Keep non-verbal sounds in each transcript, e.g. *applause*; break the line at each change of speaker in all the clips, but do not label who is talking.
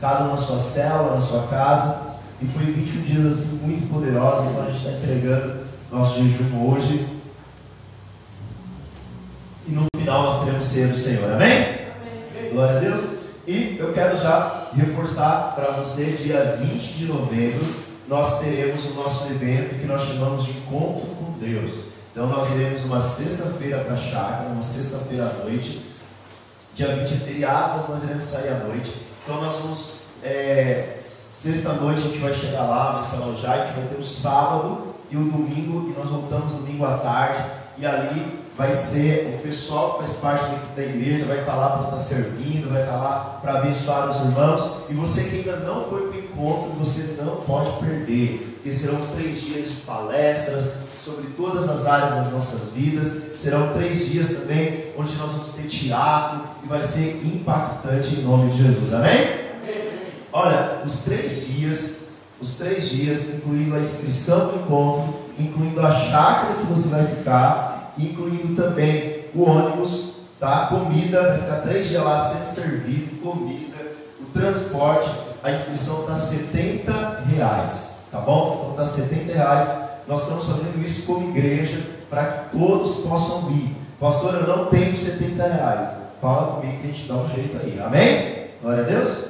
cada um na sua cela, na sua casa. E foi 21 dias assim muito poderosos. Então a gente está entregando nosso jejum hoje. E no final nós teremos ser do Senhor. Amém?
Amém.
Glória a Deus. E eu quero já reforçar para você, dia 20 de novembro, nós teremos o nosso evento que nós chamamos de Encontro com Deus. Então nós iremos uma sexta-feira para a chácara, uma sexta-feira à noite. Dia 20 é feriado, mas nós iremos sair à noite. Então nós vamos. É, Sexta-noite a gente vai chegar lá, vai se alojar, a gente vai ter o sábado e o domingo, e nós voltamos domingo à tarde, e ali vai ser o pessoal que faz parte da igreja, vai estar lá para estar servindo, vai estar lá para abençoar os irmãos, e você que ainda não foi para o encontro, você não pode perder, porque serão três dias de palestras sobre todas as áreas das nossas vidas, serão três dias também onde nós vamos ter teatro, e vai ser impactante em nome de Jesus, amém? Olha, os três dias, os três dias, incluindo a inscrição do encontro, incluindo a chácara que você vai ficar, incluindo também o ônibus, tá? Comida, vai ficar três dias lá sendo servido, comida, o transporte, a inscrição está 70 reais, tá bom? Então está 70 reais. Nós estamos fazendo isso como igreja para que todos possam vir. Pastor, eu não tenho 70 reais. Fala comigo que a gente dá um jeito aí. Amém? Glória a Deus.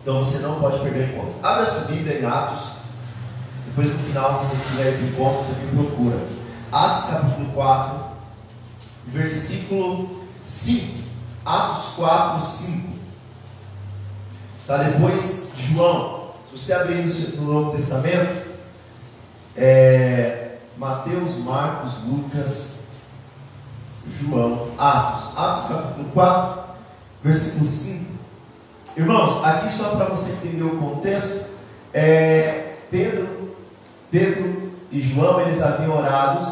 Então você não pode perder o encontro. Abra sua Bíblia em Atos. Depois no final, se você quiser ir encontro, você me procura. Atos capítulo 4, versículo 5. Atos 4, 5. Está depois de João. Você abrir no Novo Testamento, é, Mateus, Marcos, Lucas, João, Atos. Atos capítulo 4, versículo 5. Irmãos, aqui só para você entender o contexto, é, Pedro, Pedro e João, eles haviam orado,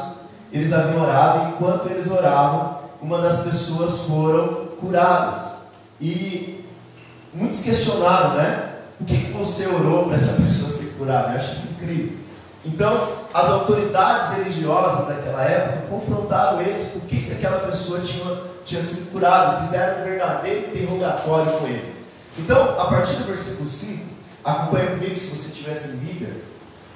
eles haviam orado, enquanto eles oravam, uma das pessoas foram curadas. E muitos questionaram, né? Por que, você orou para essa pessoa ser curada? Eu acho isso incrível. Então, as autoridades religiosas daquela época confrontaram eles por que, que aquela pessoa tinha, tinha sido curada, fizeram um verdadeiro interrogatório com eles. Então, a partir do versículo 5, acompanha comigo se você tivesse em Bíblia,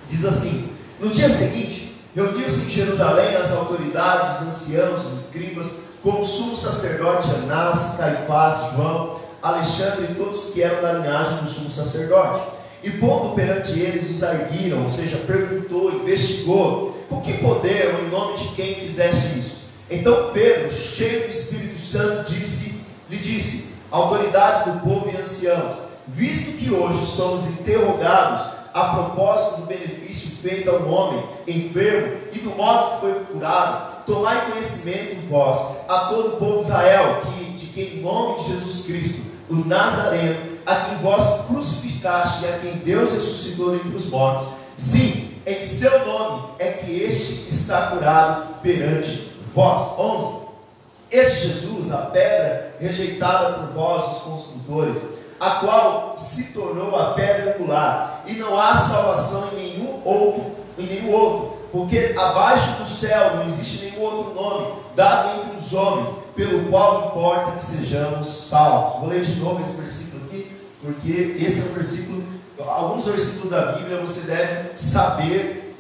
diz assim: No dia seguinte, reuniu-se em Jerusalém as autoridades, os anciãos, os escribas, como sumo sacerdote Anás, Caifás, João, Alexandre e todos que eram da linhagem do sumo sacerdote. E pondo perante eles, os arguiram, ou seja, perguntou, investigou, com que poder ou em nome de quem fizeste isso? Então Pedro, cheio do Espírito Santo, disse, lhe disse: autoridades do povo e anciãos, visto que hoje somos interrogados a propósito do benefício feito ao homem enfermo e do modo que foi curado, tomai conhecimento vós, a todo o povo de Israel, que, de que em nome de Jesus Cristo, o Nazareno, a quem vós crucificaste e a quem Deus ressuscitou entre os mortos, sim, em seu nome é que este está curado perante vós. 11. Este Jesus, a pedra rejeitada por vós, os construtores, a qual se tornou a pedra angular, e não há salvação em nenhum outro, em nenhum outro, porque abaixo do céu não existe nenhum outro nome dado entre os homens, pelo qual importa que sejamos salvos. Vou ler de novo esse versículo aqui, porque esse é um versículo, alguns versículos da Bíblia você deve saber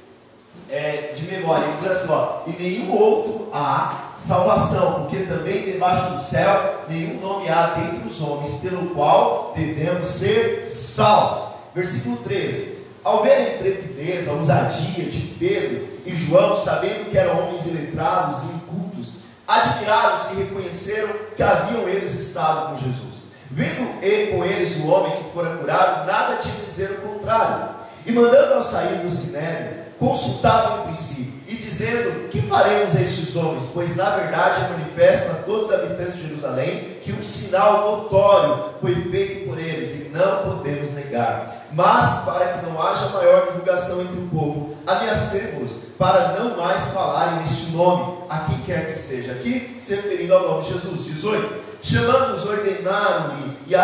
é, de memória. Ele diz assim: ó, e nenhum outro há salvação, porque também debaixo do céu nenhum nome há dentre os homens, pelo qual devemos ser salvos. Versículo 13: Ao ver a intrepidez, a ousadia de Pedro e João, sabendo que eram homens iletrados e incultos, admiraram-se e reconheceram que haviam eles estado com Jesus. Vendo ele com eles o homem que fora curado, nada tinha a dizer o contrário. E mandando ao sair do sinédrio, consultavam entre si dizendo: Que faremos a estes homens? Pois na verdade é manifesto a todos os habitantes de Jerusalém que um sinal notório foi feito por eles e não podemos negar. Mas para que não haja maior divulgação entre o povo, ameacemos para não mais falarem neste nome, a quem quer que seja. Aqui, se referindo ao nome de Jesus. 18. Chamando-os, ordenaram-lhe e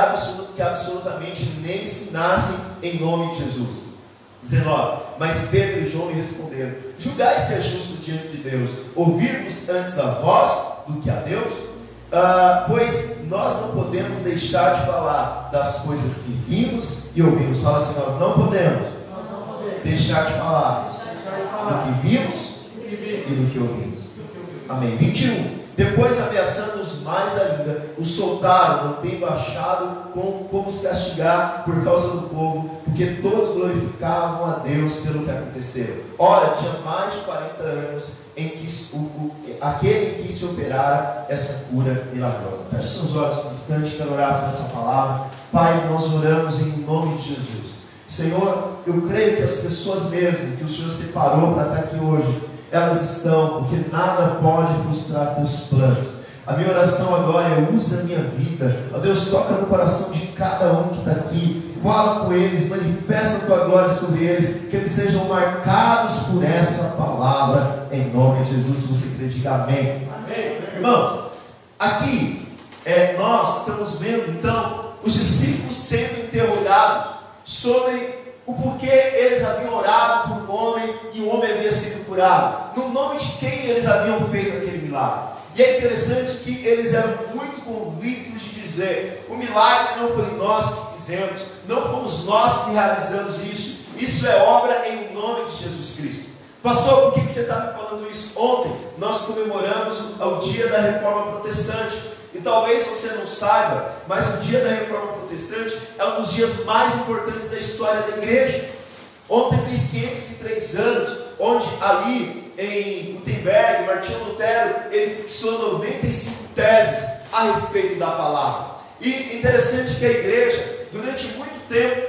que absolutamente nem ensinassem em nome de Jesus. 19. Mas Pedro e João lhe responderam: Julgai se é justo diante de Deus, ouvir-vos antes a vós do que a Deus? Ah, pois nós não podemos deixar de falar das coisas que vimos e ouvimos. Fala assim: nós não podemos, nós não podemos deixar de falar do que vimos e do que ouvimos. Amém. 21. Depois, ameaçando-os mais ainda, os soltaram, não tendo achado como, como se castigar por causa do povo, porque todos glorificavam a Deus pelo que aconteceu. Ora, tinha mais de 40 anos em que o, o, aquele que se operara essa cura milagrosa. Feche seus olhos um instante, quero orar por essa palavra. Pai, nós oramos em nome de Jesus. Senhor, eu creio que as pessoas mesmo que o Senhor separou para estar aqui hoje, elas estão, porque nada pode frustrar teus planos. A minha oração agora é usa a minha vida. Ó Deus, toca no coração de cada um que está aqui. Fala com eles, manifesta a tua glória sobre eles, que eles sejam marcados por essa palavra, em nome de Jesus. Se você crê, diga amém. amém. Irmãos, aqui é, nós estamos vendo então os discípulos sendo interrogados sobre o porquê eles haviam orado por um homem e o homem havia sido curado, no nome de quem eles haviam feito aquele milagre. E é interessante que eles eram muito convictos de dizer: o milagre não foi nós que fizemos, não fomos nós que realizamos isso, isso é obra em nome de Jesus Cristo. Pastor, por que, você está me falando isso? Ontem nós comemoramos o dia da reforma protestante. E talvez você não saiba, mas o dia da reforma protestante é um dos dias mais importantes da história da igreja. Ontem fez 503 anos, onde ali em Gutenberg, Martinho Lutero, ele fixou 95 teses a respeito da palavra. E interessante que a igreja, durante muito tempo,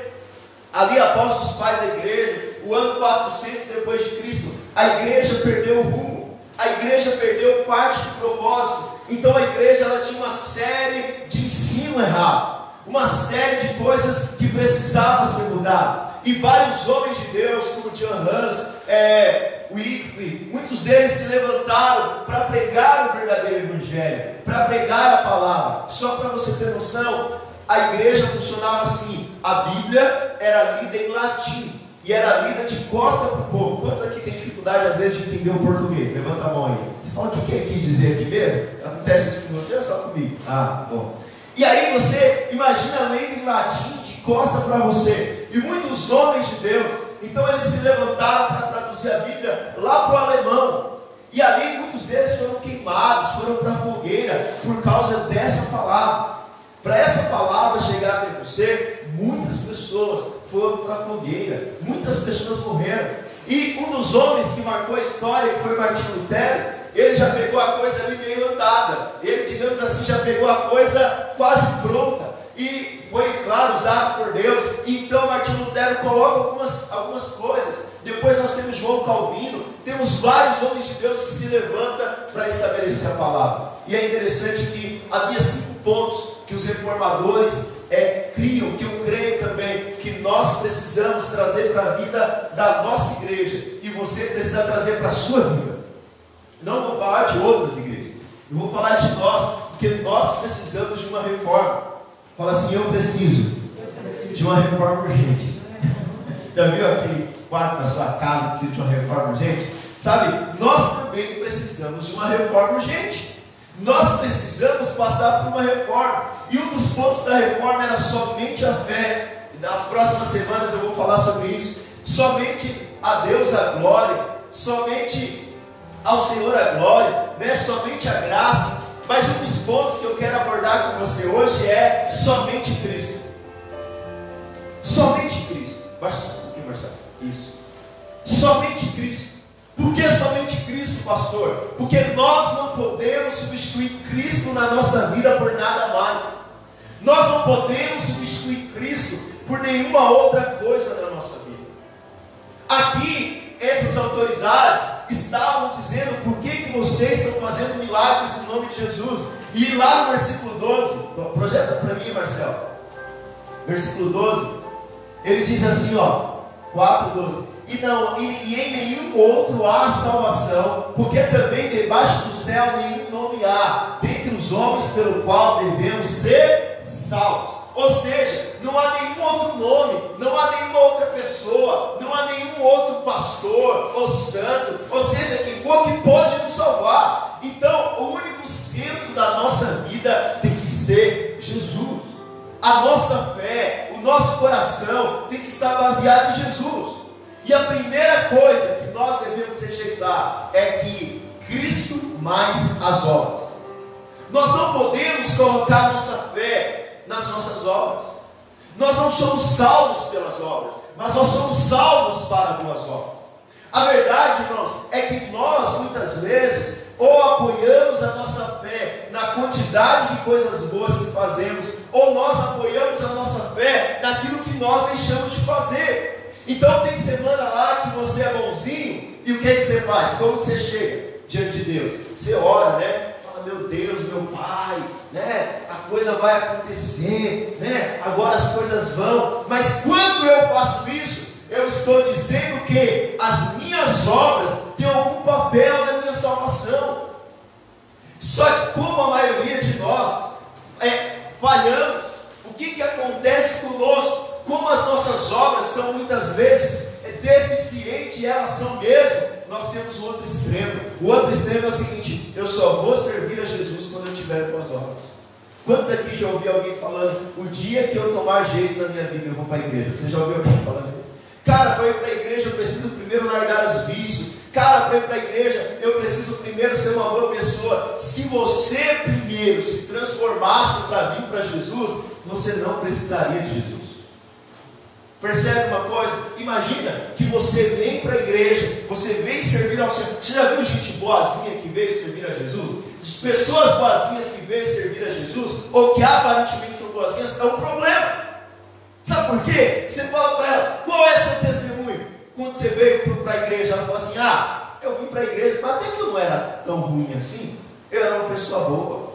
ali após os pais da igreja, o ano 400 depois de Cristo, a igreja perdeu o rumo, a igreja perdeu parte do propósito, então a igreja ela tinha uma série de ensino errado, uma série de coisas que precisavam ser mudadas. E vários homens de Deus, como John Hans, é, Wycliffe, muitos deles se levantaram para pregar o verdadeiro evangelho, para pregar a palavra. Só para você ter noção, a igreja funcionava assim: a Bíblia era lida em latim e era lida de costa para o povo. Quantos aqui tem dificuldade às vezes de entender o português? Levanta a mão aí. Você fala o que ele quis dizer aqui mesmo? Acontece isso com você ou só comigo? Ah, bom. E aí você imagina lendo em latim de costa para você. E muitos homens de Deus, então eles se levantaram para traduzir a Bíblia lá para o alemão. E ali muitos deles foram queimados, foram para a fogueira por causa dessa palavra. Para essa palavra chegar até você, muitas pessoas foram para a fogueira. Muitas pessoas morreram. E um dos homens que marcou a história, que foi Martinho Lutero, ele já pegou a coisa ali meio andada. Ele, digamos assim, já pegou a coisa quase pronta. E foi, claro, usado por Deus. Então Martinho Lutero coloca algumas, algumas coisas. Depois nós temos João Calvino. Temos vários homens de Deus que se levantam para estabelecer a palavra. E é interessante que havia cinco pontos que os reformadores é, criam, que eu creio também, que nós precisamos trazer para a vida da nossa igreja e você precisa trazer para a sua vida. Não vou falar de outras igrejas, eu vou falar de nós, porque nós precisamos de uma reforma. Fala assim: eu preciso de uma reforma urgente. *laughs* Já viu aquele quarto da sua casa precisa de uma reforma urgente? Sabe, nós também precisamos de uma reforma urgente. Nós precisamos passar por uma reforma. E um dos pontos da reforma era somente a fé. E nas próximas semanas eu vou falar sobre isso. Somente a Deus a glória, somente ao Senhor a glória, né? somente a graça. Mas um dos pontos que eu quero abordar com você hoje é somente Cristo. Somente Cristo. Baixa só um pouquinho, Marcelo. Isso. Somente Cristo. Por que somente Cristo, pastor? Porque nós não podemos substituir Cristo na nossa vida por nada mais. Nós não podemos substituir Cristo por nenhuma outra coisa na nossa vida. Aqui, essas autoridades estavam dizendo por que, que vocês estão fazendo milagres no nome de Jesus. E lá no versículo 12, projeta para mim, Marcelo. Versículo 12, ele diz assim: ó, 4, 12. E, não, e, e em nenhum outro há salvação, porque também debaixo do céu nenhum nome há, dentre os homens pelo qual devemos ser salvos. Ou seja, não há nenhum outro nome, não há nenhuma outra pessoa, não há nenhum outro pastor ou santo, ou seja, quem for que pode nos salvar. Então, o único centro da nossa vida tem que ser Jesus. A nossa fé, nosso coração tem que estar baseado em Jesus. E a primeira coisa que nós devemos rejeitar é que Cristo mais as obras. Nós não podemos colocar nossa fé nas nossas obras. Nós não somos salvos pelas obras, mas nós somos salvos para boas obras. A verdade, irmãos, é que nós muitas vezes ou apoiamos a nossa fé na quantidade de coisas boas que fazemos, ou nós apoiamos a nossa fé naquilo que nós deixamos de fazer. Então tem semana lá que você é bonzinho, e o que, que você faz? Como que você chega diante de Deus? Você ora, né? Fala, meu Deus, meu Pai, né? A coisa vai acontecer, né? Agora as coisas vão. Mas quando eu faço isso, eu estou dizendo que as minhas obras têm algum papel na minha salvação. Só que como a maioria de nós é, falhamos, o que, que acontece conosco? como as nossas obras são muitas vezes deficientes, e elas são mesmo, nós temos o outro extremo. O outro extremo é o seguinte: eu só vou servir a Jesus quando eu tiver boas obras. Quantos aqui já ouviu alguém falando, o dia que eu tomar jeito na minha vida, eu vou para a igreja? Você já ouviu alguém falando isso? Cara, para ir para a igreja eu preciso primeiro largar os vícios. Cara, ir para a igreja eu preciso primeiro ser uma boa pessoa. Se você primeiro se transformasse para vir para Jesus, você não precisaria de Jesus. Percebe uma coisa? Imagina que você vem para a igreja, você vem servir ao Senhor. Você já viu gente boazinha que veio servir a Jesus? Pessoas boazinhas que veio servir a Jesus, ou que aparentemente são boazinhas, é um problema. Sabe por quê? Você fala para ela, qual é seu testemunho? Quando você veio para a igreja, ela fala assim: Ah, eu vim para a igreja, mas até que eu não era tão ruim assim, eu era uma pessoa boa.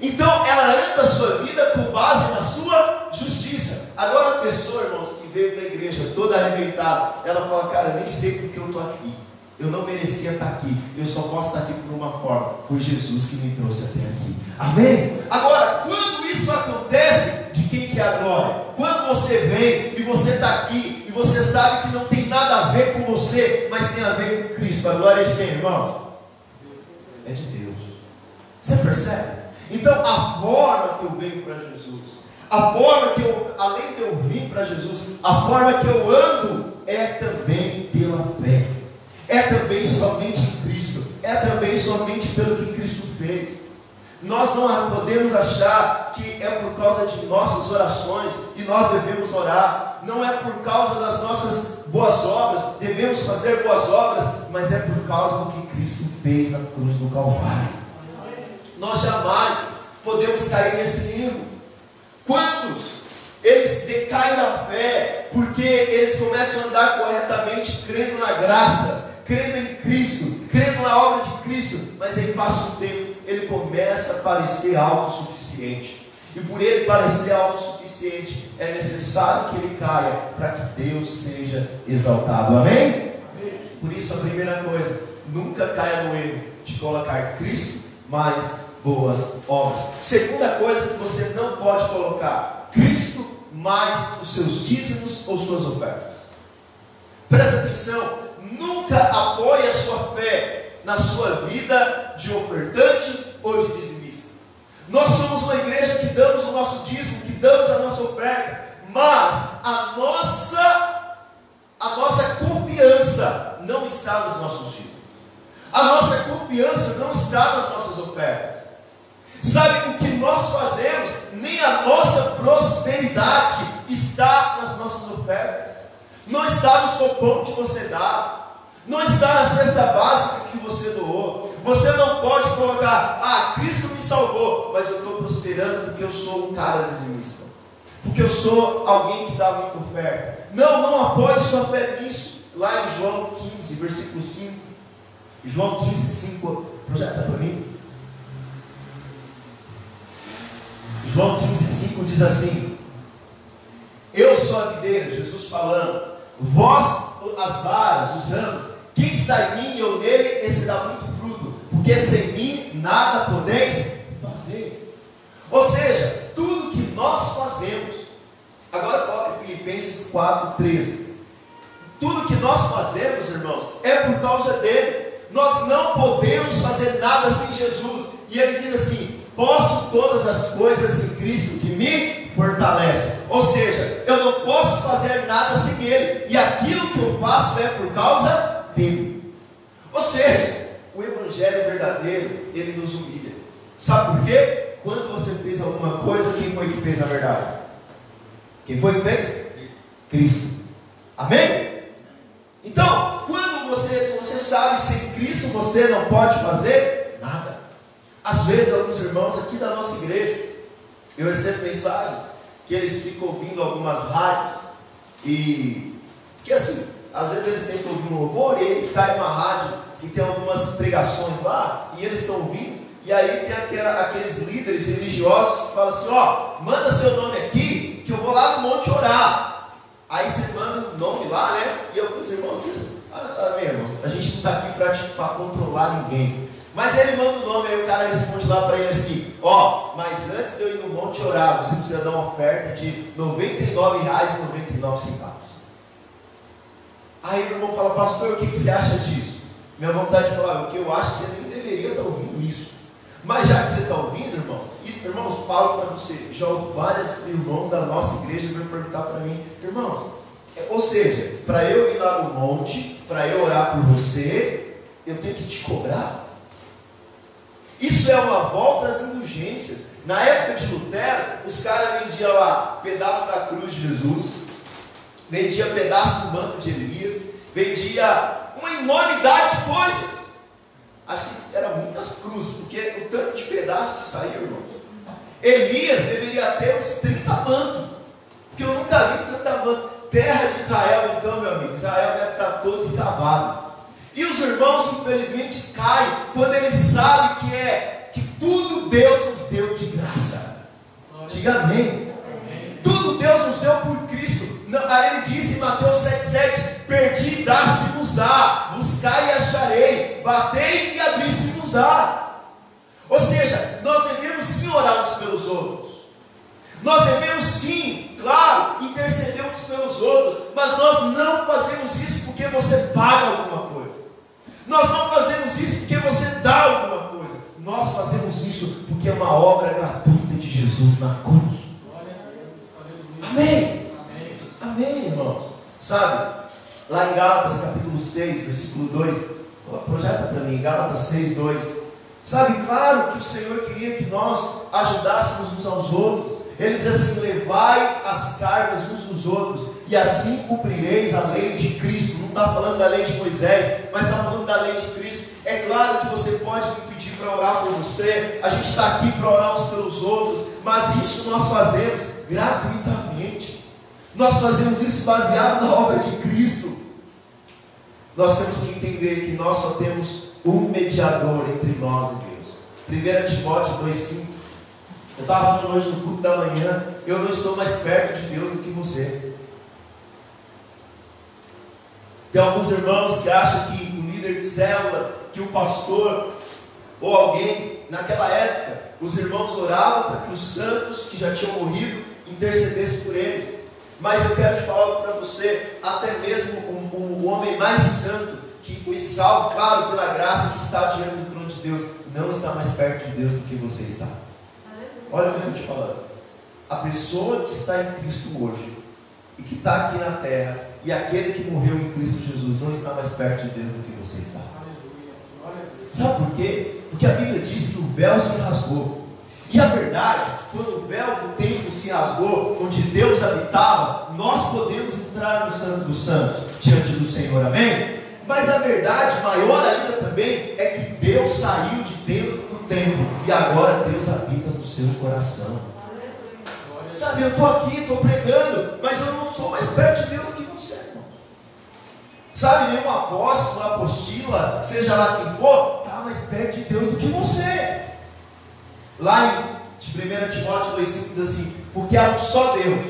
Então ela anda a sua vida com base na sua justiça. Agora a pessoa, irmãos, que veio da igreja toda arrebentada, ela fala, cara, eu nem sei porque eu estou aqui. Eu não merecia estar aqui. Eu só posso estar aqui por uma forma. Foi Jesus que me trouxe até aqui. Amém? Agora, quando isso acontece, de quem que é a glória? Quando você vem e você está aqui e você sabe que não tem nada a ver com você, mas tem a ver com Cristo. A glória é de quem, irmão? É de Deus. Você percebe? Então, a forma que eu venho para Jesus, a forma que eu, além de eu vir para Jesus, a forma que eu ando é também pela fé, é também somente em Cristo, é também somente pelo que Cristo fez. Nós não podemos achar que é por causa de nossas orações e nós devemos orar, não é por causa das nossas boas obras, devemos fazer boas obras, mas é por causa do que Cristo fez na cruz do Calvário nós jamais podemos cair nesse erro. Quantos eles decaem na fé porque eles começam a andar corretamente, crendo na graça, crendo em Cristo, crendo na obra de Cristo, mas aí passa um tempo, ele começa a parecer autossuficiente. E por ele parecer autossuficiente, é necessário que ele caia para que Deus seja exaltado. Amém? Amém? Por isso, a primeira coisa, nunca caia no erro de colocar Cristo mais boas obras. Segunda coisa que você não pode colocar: Cristo mais os seus dízimos ou suas ofertas. Presta atenção, nunca apoie a sua fé na sua vida de ofertante ou de dizimista. Nós somos uma igreja que damos o nosso dízimo, que damos a nossa oferta, mas a nossa a nossa confiança não está nos nossos dízimos. A nossa confiança não está nas nossas ofertas. Sabe o que nós fazemos? Nem a nossa prosperidade está nas nossas ofertas. Não está no sopão que você dá. Não está na cesta básica que você doou. Você não pode colocar, ah, Cristo me salvou, mas eu estou prosperando porque eu sou um cara dizimista. Porque eu sou alguém que dá muita oferta. Não, não apoie sua fé nisso. Lá em João 15, versículo 5. João 15, 5. Projeta para mim. João 15,5 diz assim: Eu sou a videira, Jesus falando, vós as varas, os ramos, quem está em mim e eu nele, esse dá muito porque sem mim nada podeis fazer. Ou seja, tudo que nós fazemos, agora coloca Filipenses 4,13. Tudo que nós fazemos, irmãos, é por causa dele. Nós não podemos fazer nada sem Jesus. E ele diz assim: posso todas as coisas em Cristo que me fortalece. Ou seja, eu não posso fazer nada sem Ele, e aquilo que eu faço é por causa dele. Ou seja, o Evangelho verdadeiro, ele nos humilha. Sabe por quê? Quando você fez alguma coisa, quem foi que fez na verdade? Quem foi que fez? Cristo. Amém? Então, quando você, se você sabe sem Cristo, você não pode fazer nada. Às vezes, alguns irmãos aqui da nossa igreja, eu recebo mensagem que eles ficam ouvindo algumas rádios e que assim, às vezes eles tentam ouvir um louvor e eles caem numa rádio que tem algumas pregações lá e eles estão ouvindo e aí tem aquela, aqueles líderes religiosos que falam assim, ó, manda seu nome aqui que eu vou lá no monte orar. Aí você manda o nome lá, né? E alguns irmãos, ah, ah, irmãos, a gente não está aqui para controlar ninguém. Mas ele manda o nome, aí o cara responde lá para ele assim: Ó, mas antes de eu ir no monte orar, você precisa dar uma oferta de R$ 99,99. Aí o irmão fala, pastor, o que, que você acha disso? Minha vontade de falar, o que eu acho que você nem deveria estar ouvindo isso. Mas já que você está ouvindo, irmãos, e irmãos, falo para você, já vários irmãos da nossa igreja vão perguntar para mim, irmãos, é, ou seja, para eu ir lá no monte, para eu orar por você, eu tenho que te cobrar? Isso é uma volta às indulgências. Na época de Lutero, os caras vendiam lá pedaço da cruz de Jesus, vendia pedaço do manto de Elias, vendia uma enormidade de coisas. Acho que eram muitas cruzes, porque o tanto de pedaços que saiu, irmão. Elias deveria ter uns 30 mantos, porque eu nunca vi tanta manto. Terra de Israel, então, meu amigo, Israel deve estar todo escavado. E os irmãos, infelizmente, caem quando eles sabem que é que tudo Deus nos deu de graça. Diga amém. amém. Tudo Deus nos deu por Cristo. Aí ele disse em Mateus 7,7: Perdi e dá-se-vos-á, buscai e acharei, batei e abri-se-vos-á. Ou seja, nós devemos sim orar uns pelos outros. Nós devemos sim, claro, interceder uns pelos outros, mas nós não fazemos isso porque você paga alguma coisa. Nós não fazemos isso porque você dá alguma coisa. Nós fazemos isso porque é uma obra gratuita de Jesus na cruz. Amém. Amém, irmãos. Sabe, lá em Gálatas capítulo 6, versículo 2, projeta para mim, Gálatas 6, 2. Sabe, claro que o Senhor queria que nós ajudássemos uns aos outros. Ele diz assim: levai as cargas uns dos outros, e assim cumprireis a lei de Cristo. Não está falando da lei de Moisés, mas está falando da lei de Cristo. É claro que você pode me pedir para orar por você, a gente está aqui para orar uns pelos outros, mas isso nós fazemos gratuitamente. Nós fazemos isso baseado na obra de Cristo. Nós temos que entender que nós só temos um mediador entre nós e Deus. 1 Timóteo 2,5 eu estava falando hoje no culto da manhã, eu não estou mais perto de Deus do que você. Tem alguns irmãos que acham que o líder de célula, que o pastor ou alguém, naquela época, os irmãos oravam para que os santos que já tinham morrido intercedessem por eles. Mas eu quero te falar para você, até mesmo o, homem mais santo, que foi salvo, claro, pela graça que está diante do trono de Deus, não está mais perto de Deus do que você está. Olha o que eu estou te falando. A pessoa que está em Cristo hoje e que está aqui na terra e aquele que morreu em Cristo Jesus não está mais perto de Deus do que você está. Sabe por quê? Porque a Bíblia diz que o véu se rasgou. E a verdade, quando o véu do templo se rasgou, onde Deus habitava, nós podemos entrar no Santo dos Santos, diante do Senhor, amém? Mas a verdade maior ainda também é que Deus saiu de dentro do templo e agora Deus habita no seu coração. Sabe, eu estou aqui, estou pregando, mas eu não sou mais perto de Deus do que você, irmão. Sabe, nenhum apóstolo, apostila, seja lá quem for, está mais perto de Deus do que você. Lá em 1 Timóteo 2,5 diz assim: Porque há um só Deus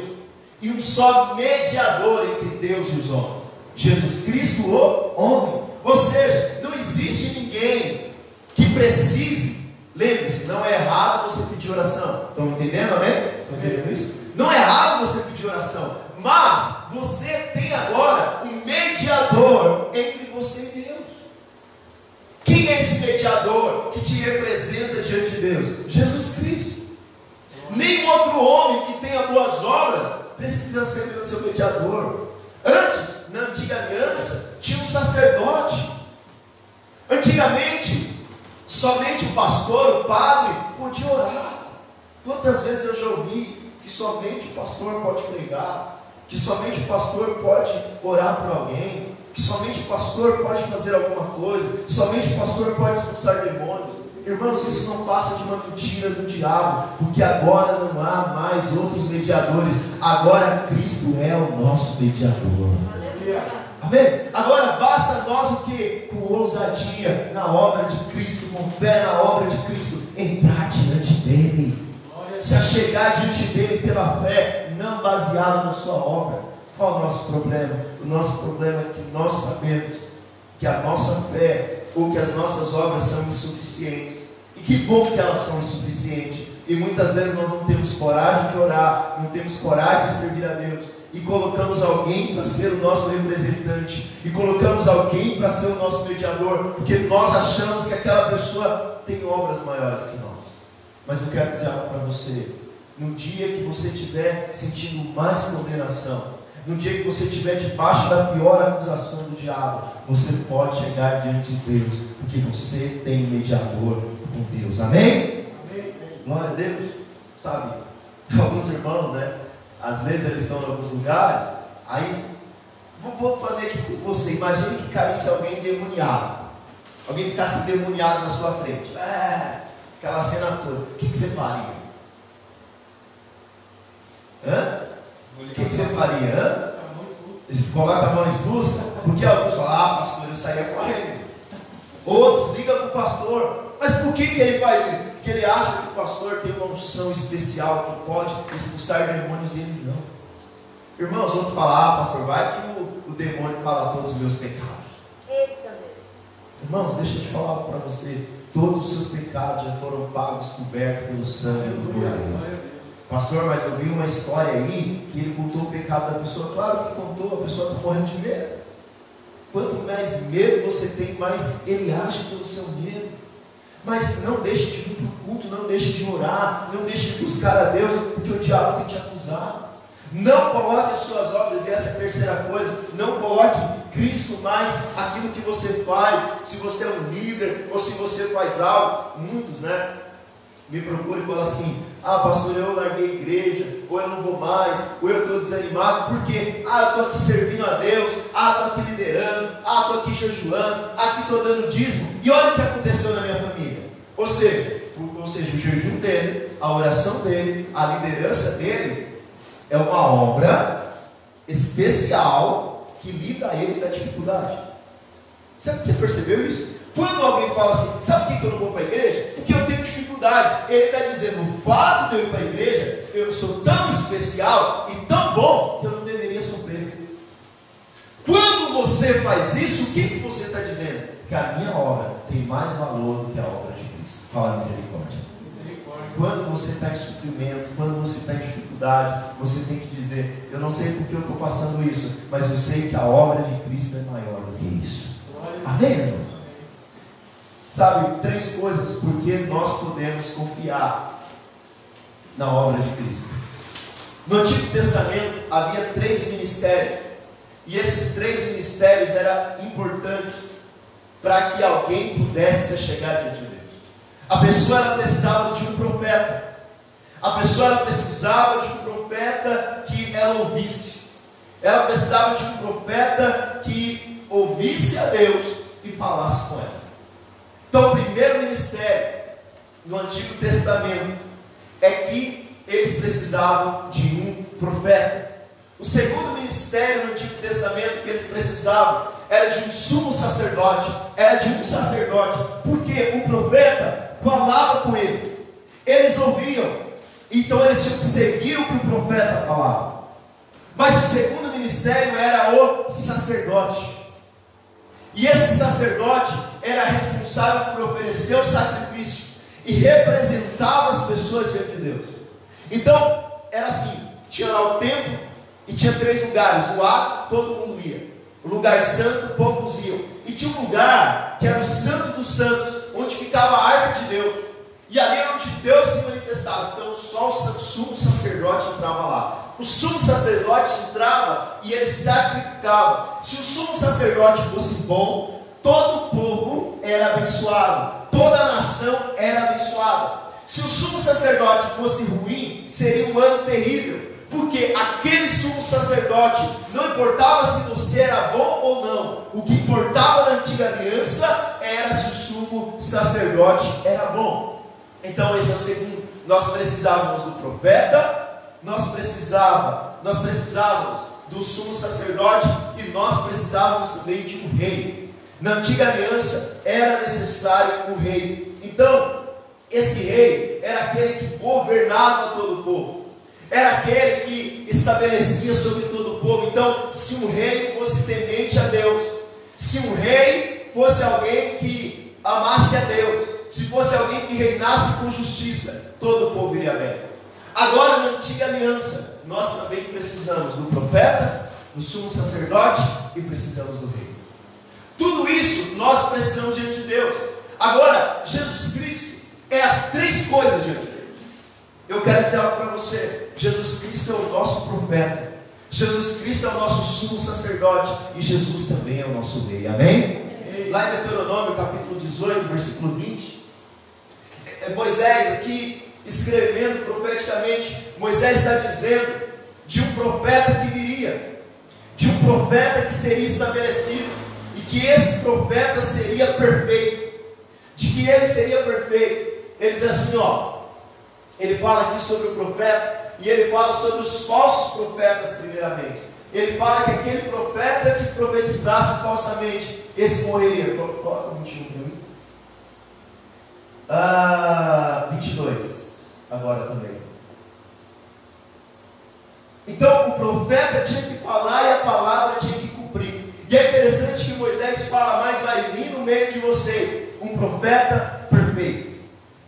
e um só mediador entre Deus e os homens. Jesus Cristo, o homem. Ou seja, não existe ninguém que precise. Lembre-se, não é errado você pedir oração. Estão entendendo, amém? Estão entendendo isso? Não é errado você pedir oração. Mas você tem agora um mediador entre você e Deus. Quem é esse mediador que te representa diante de Deus? Jesus Cristo. Nenhum outro homem que tenha boas obras precisa ser o seu mediador. Antes, na antiga aliança, tinha um sacerdote. Antigamente, somente o pastor, o padre, podia orar. Quantas vezes eu já ouvi que somente o pastor pode pregar, que somente o pastor pode orar por alguém, que somente o pastor pode fazer alguma coisa, somente o pastor pode expulsar demônios. Irmãos, isso não passa de uma mentira do diabo, porque agora não há mais outros mediadores, agora Cristo é o nosso mediador. Amém? Agora basta nós o que? Com ousadia na obra de Cristo, com fé na obra de Cristo, entrar diante dele, se achegar diante dele pela fé, não baseado na sua obra. Qual o nosso problema? O nosso problema é que nós sabemos que a nossa fé ou que as nossas obras são insuficientes. E que bom que elas são insuficientes. E muitas vezes nós não temos coragem de orar, não temos coragem de servir a Deus. E colocamos alguém para ser o nosso representante. E colocamos alguém para ser o nosso mediador. Porque nós achamos que aquela pessoa tem obras maiores que nós. Mas eu quero dizer algo para você. No dia que você estiver sentindo mais condenação, no dia que você estiver debaixo da pior acusação do diabo, você pode chegar diante de Deus, porque você tem mediador com Deus. Amém? Amém. Glória a Deus. Sabe, *laughs* alguns irmãos, né? Às vezes eles estão em alguns lugares, aí vou fazer aqui com você. Imagine que caísse alguém demoniado. Alguém ficasse demoniado na sua frente. É, aquela cena toda. O que, que você faria? Hã? O que, que, você faria? Coloca a mão expulsa? Porque alguns falam, ah, pastor, eu saía correndo. Outros ligam para o pastor. Mas por que, que ele faz isso? Porque ele acha que o pastor tem uma unção especial que pode expulsar demônios e ele não. Irmãos, outros falam, ah, pastor, vai que o, o demônio fala todos os meus pecados. Eita, Irmãos, deixa eu te falar para você. Todos os seus pecados já foram pagos, cobertos pelo sangue do Cordeiro. Pastor, mas eu vi uma história aí que ele contou o pecado da pessoa. Claro que contou, a pessoa está morrendo de medo. Quanto mais medo você tem, mais ele age pelo seu medo. Mas não deixe de vir para o culto, não deixe de orar, não deixe de buscar a Deus, porque o diabo tem te acusado. Não coloque as suas obras, e essa é a terceira coisa, não coloque Cristo mais aquilo que você faz, se você é um líder ou se você faz algo. Muitos, né? me procura e fala assim: Ah, pastor, eu larguei a igreja, ou eu não vou mais, ou eu estou desanimado, porque ah, eu estou aqui servindo a Deus, ah, estou aqui liderando, ah, estou aqui jejuando, ah, aqui estou dando dízimo, e olha o que aconteceu na minha família. Ou seja, ou seja, o jejum dele, a oração dele, a liderança dele é uma obra especial que livra ele da dificuldade. Você percebeu isso? Quando alguém fala assim, sabe por que eu não vou para a igreja? Dificuldade. Ele está dizendo, o fato de eu ir para a igreja, eu sou tão especial e tão bom que eu não deveria sofrer. Quando você faz isso, o que, que você está dizendo? Que a minha obra tem mais valor do que a obra de Cristo. Fala misericórdia. misericórdia. Quando você está em sofrimento, quando você está em dificuldade, você tem que dizer: Eu não sei porque eu estou passando isso, mas eu sei que a obra de Cristo é maior do que isso. Amém, irmão? Sabe, três coisas porque nós podemos confiar na obra de Cristo. No Antigo Testamento havia três ministérios, e esses três ministérios eram importantes para que alguém pudesse chegar diante de Deus. A pessoa ela precisava de um profeta. A pessoa ela precisava de um profeta que ela ouvisse. Ela precisava de um profeta que ouvisse a Deus e falasse com ela. Então, o primeiro ministério no Antigo Testamento é que eles precisavam de um profeta. O segundo ministério no Antigo Testamento que eles precisavam era de um sumo sacerdote, era de um sacerdote, porque o profeta falava com eles, eles ouviam, então eles tinham que seguir o que o profeta falava. Mas o segundo ministério era o sacerdote. E esse sacerdote era responsável por oferecer o sacrifício e representava as pessoas diante de Deus. Então, era assim: tinha lá o templo e tinha três lugares. O ato, todo mundo ia. O lugar santo, poucos iam. E tinha um lugar que era o Santo dos Santos, onde ficava a arca de Deus. E ali era onde Deus se manifestava. Então só o sumo sacerdote entrava lá. O sumo sacerdote entrava e ele sacrificava. Se o sumo sacerdote fosse bom, todo o povo era abençoado, toda a nação era abençoada. Se o sumo sacerdote fosse ruim, seria um ano terrível, porque aquele sumo sacerdote não importava se você era bom ou não, o que importava na antiga aliança era se o sumo sacerdote era bom. Então, esse é o segundo. Nós precisávamos do profeta, nós precisávamos, nós precisávamos do sumo sacerdote e nós precisávamos também de um rei. Na antiga aliança era necessário um rei. Então, esse rei era aquele que governava todo o povo. Era aquele que estabelecia sobre todo o povo. Então, se um rei fosse temente a Deus, se um rei fosse alguém que amasse a Deus, se fosse alguém que reinasse com justiça, todo o povo iria bem. Agora, na antiga aliança, nós também precisamos do profeta, do sumo sacerdote e precisamos do rei. Tudo isso nós precisamos diante de Deus. Agora, Jesus Cristo é as três coisas diante de Deus. Eu quero dizer algo para você: Jesus Cristo é o nosso profeta, Jesus Cristo é o nosso sumo sacerdote e Jesus também é o nosso rei. Amém? Lá em Deuteronômio, capítulo 18, versículo 20, é, é Moisés aqui escrevendo profeticamente, Moisés está dizendo de um profeta que viria, de um profeta que seria estabelecido, e que esse profeta seria perfeito, de que ele seria perfeito. Ele diz assim: ó, ele fala aqui sobre o profeta, e ele fala sobre os falsos profetas, primeiramente. Ele fala que aquele profeta que profetizasse falsamente, esse morreria. Coloca o 21 para mim. Ah, 22 agora também. Então o profeta tinha que falar e a palavra tinha que cumprir. E é interessante que Moisés fala, mas vai vir no meio de vocês um profeta perfeito.